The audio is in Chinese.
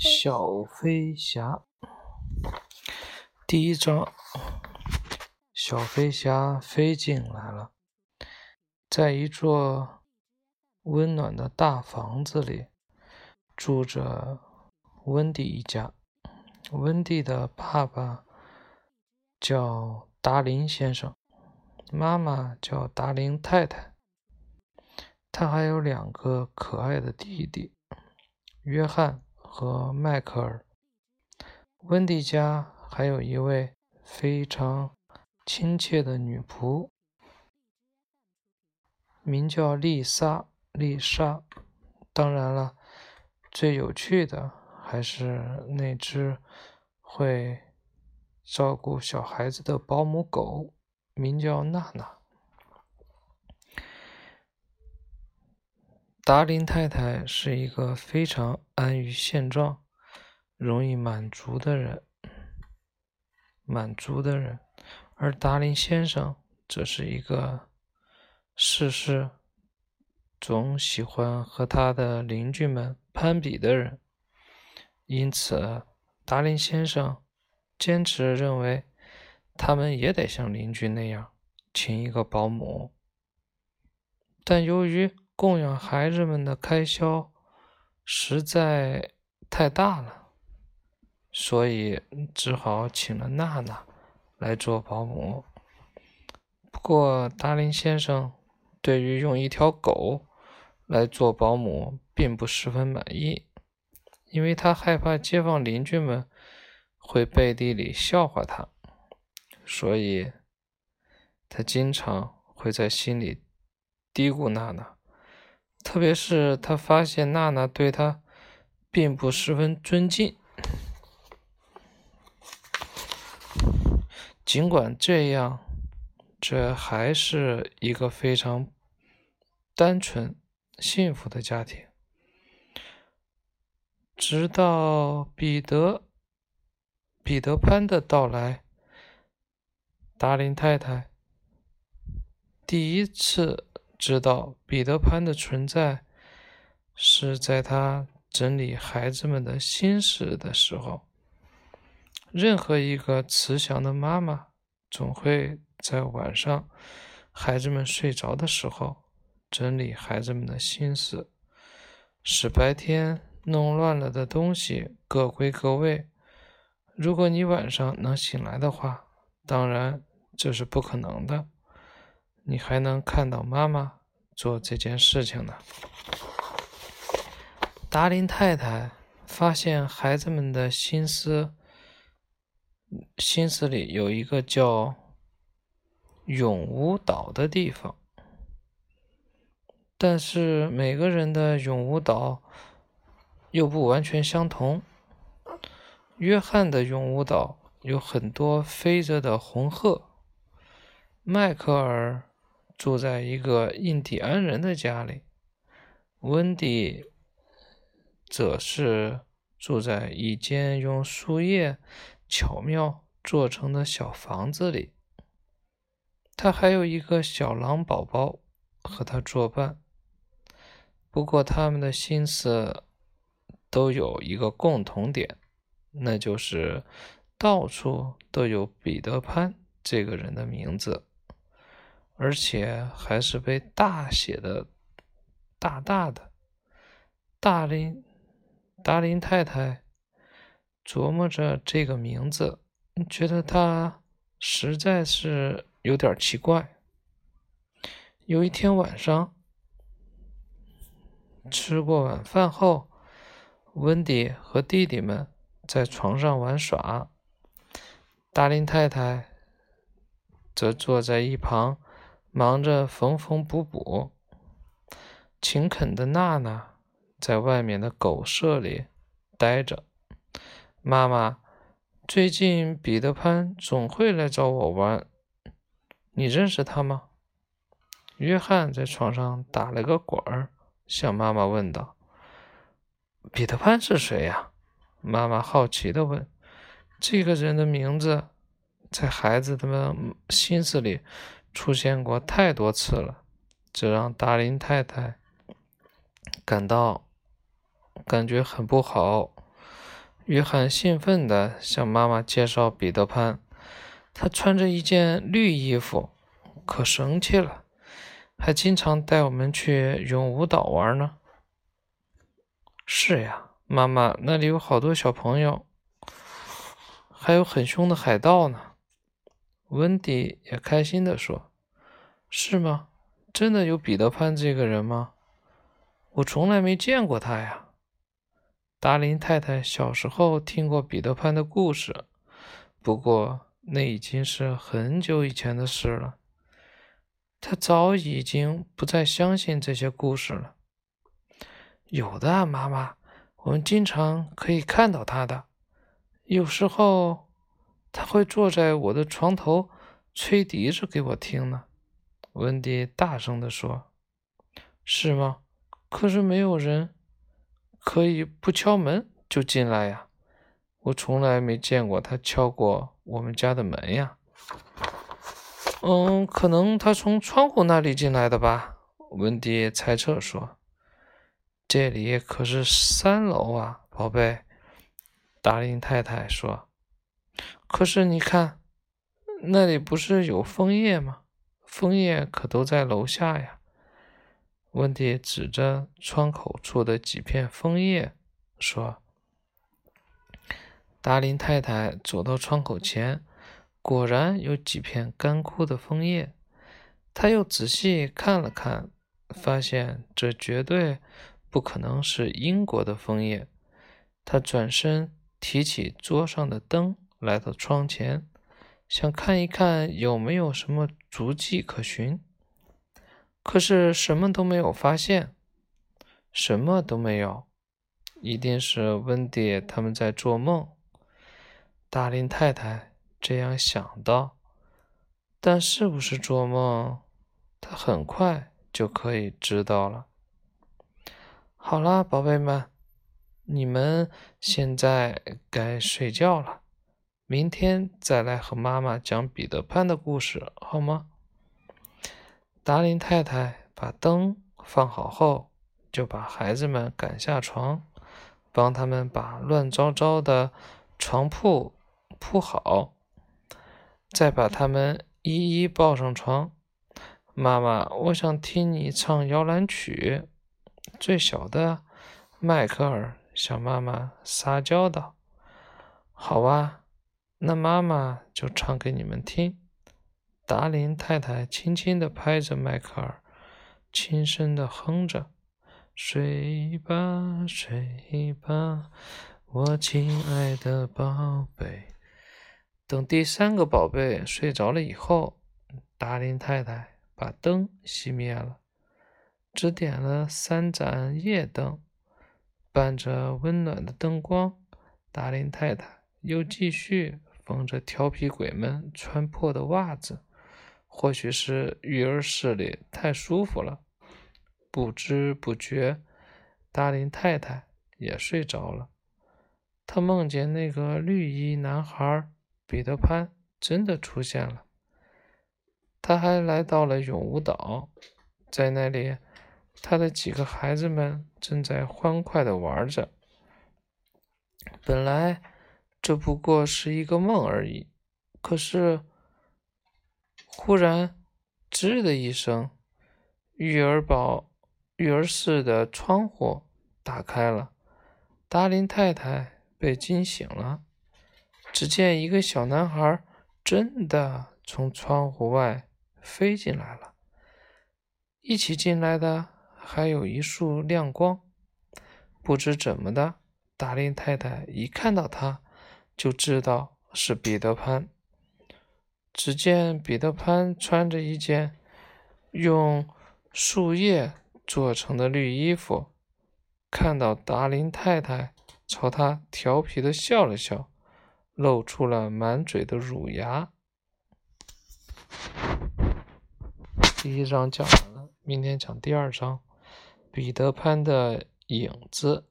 小飞侠，第一章，小飞侠飞进来了，在一座温暖的大房子里，住着温蒂一家。温蒂的爸爸叫达林先生，妈妈叫达林太太，他还有两个可爱的弟弟，约翰。和迈克尔，温蒂家还有一位非常亲切的女仆，名叫丽莎。丽莎，当然了，最有趣的还是那只会照顾小孩子的保姆狗，名叫娜娜。达林太太是一个非常安于现状、容易满足的人，满足的人，而达林先生则是一个事事总喜欢和他的邻居们攀比的人。因此，达林先生坚持认为，他们也得像邻居那样请一个保姆，但由于供养孩子们的开销实在太大了，所以只好请了娜娜来做保姆。不过，达林先生对于用一条狗来做保姆并不十分满意，因为他害怕街坊邻居们会背地里笑话他，所以他经常会在心里嘀咕娜娜。特别是他发现娜娜对他并不十分尊敬，尽管这样，这还是一个非常单纯、幸福的家庭。直到彼得彼得潘的到来，达林太太第一次。知道彼得潘的存在是在他整理孩子们的心事的时候。任何一个慈祥的妈妈总会在晚上孩子们睡着的时候整理孩子们的心思，使白天弄乱了的东西各归各位。如果你晚上能醒来的话，当然这是不可能的。你还能看到妈妈做这件事情呢。达林太太发现孩子们的心思，心思里有一个叫永无岛的地方，但是每个人的永无岛又不完全相同。约翰的永无岛有很多飞着的红鹤，迈克尔。住在一个印第安人的家里，温迪则是住在一间用树叶巧妙做成的小房子里。他还有一个小狼宝宝和他作伴。不过，他们的心思都有一个共同点，那就是到处都有彼得潘这个人的名字。而且还是被大写的、大大的。达林达林太太琢磨着这个名字，觉得他实在是有点奇怪。有一天晚上，吃过晚饭后，温迪和弟弟们在床上玩耍，达林太太则坐在一旁。忙着缝缝补补，勤恳的娜娜在外面的狗舍里待着。妈妈，最近彼得潘总会来找我玩，你认识他吗？约翰在床上打了个滚儿，向妈妈问道：“彼得潘是谁呀？”妈妈好奇的问：“这个人的名字，在孩子们心思里。”出现过太多次了，这让达林太太感到感觉很不好。约翰兴奋地向妈妈介绍彼得潘。他穿着一件绿衣服，可神气了，还经常带我们去永无岛玩呢。是呀，妈妈，那里有好多小朋友，还有很凶的海盗呢。温迪也开心地说：“是吗？真的有彼得潘这个人吗？我从来没见过他呀。”达林太太小时候听过彼得潘的故事，不过那已经是很久以前的事了。她早已经不再相信这些故事了。有的啊，妈妈，我们经常可以看到他的。有时候他会坐在我的床头吹笛子给我听呢。温迪大声地说：“是吗？可是没有人。”可以不敲门就进来呀？我从来没见过他敲过我们家的门呀。嗯，可能他从窗户那里进来的吧？温迪猜测说。这里可是三楼啊，宝贝。达林太太说。可是你看，那里不是有枫叶吗？枫叶可都在楼下呀。温迪指着窗口处的几片枫叶说：“达林太太走到窗口前，果然有几片干枯的枫叶。他又仔细看了看，发现这绝对不可能是英国的枫叶。他转身提起桌上的灯，来到窗前，想看一看有没有什么足迹可寻。”可是什么都没有发现，什么都没有，一定是温迪他们在做梦。达林太太这样想到，但是不是做梦，她很快就可以知道了。好了，宝贝们，你们现在该睡觉了，明天再来和妈妈讲彼得潘的故事，好吗？达林太太把灯放好后，就把孩子们赶下床，帮他们把乱糟糟的床铺铺好，再把他们一一抱上床。妈妈，我想听你唱摇篮曲。最小的迈克尔向妈妈撒娇道：“好啊，那妈妈就唱给你们听。”达林太太轻轻地拍着迈克尔，轻声地哼着：“睡吧，睡吧，我亲爱的宝贝。”等第三个宝贝睡着了以后，达林太太把灯熄灭了，只点了三盏夜灯，伴着温暖的灯光，达林太太又继续缝着调皮鬼们穿破的袜子。或许是育儿室里太舒服了，不知不觉，达林太太也睡着了。她梦见那个绿衣男孩彼得潘真的出现了。他还来到了永无岛，在那里，他的几个孩子们正在欢快地玩着。本来这不过是一个梦而已，可是。忽然，吱的一声，育儿宝育儿室的窗户打开了，达林太太被惊醒了。只见一个小男孩真的从窗户外飞进来了，一起进来的还有一束亮光。不知怎么的，达林太太一看到他，就知道是彼得潘。只见彼得潘穿着一件用树叶做成的绿衣服，看到达林太太朝他调皮的笑了笑，露出了满嘴的乳牙。第一章讲完了，明天讲第二章，彼得潘的影子。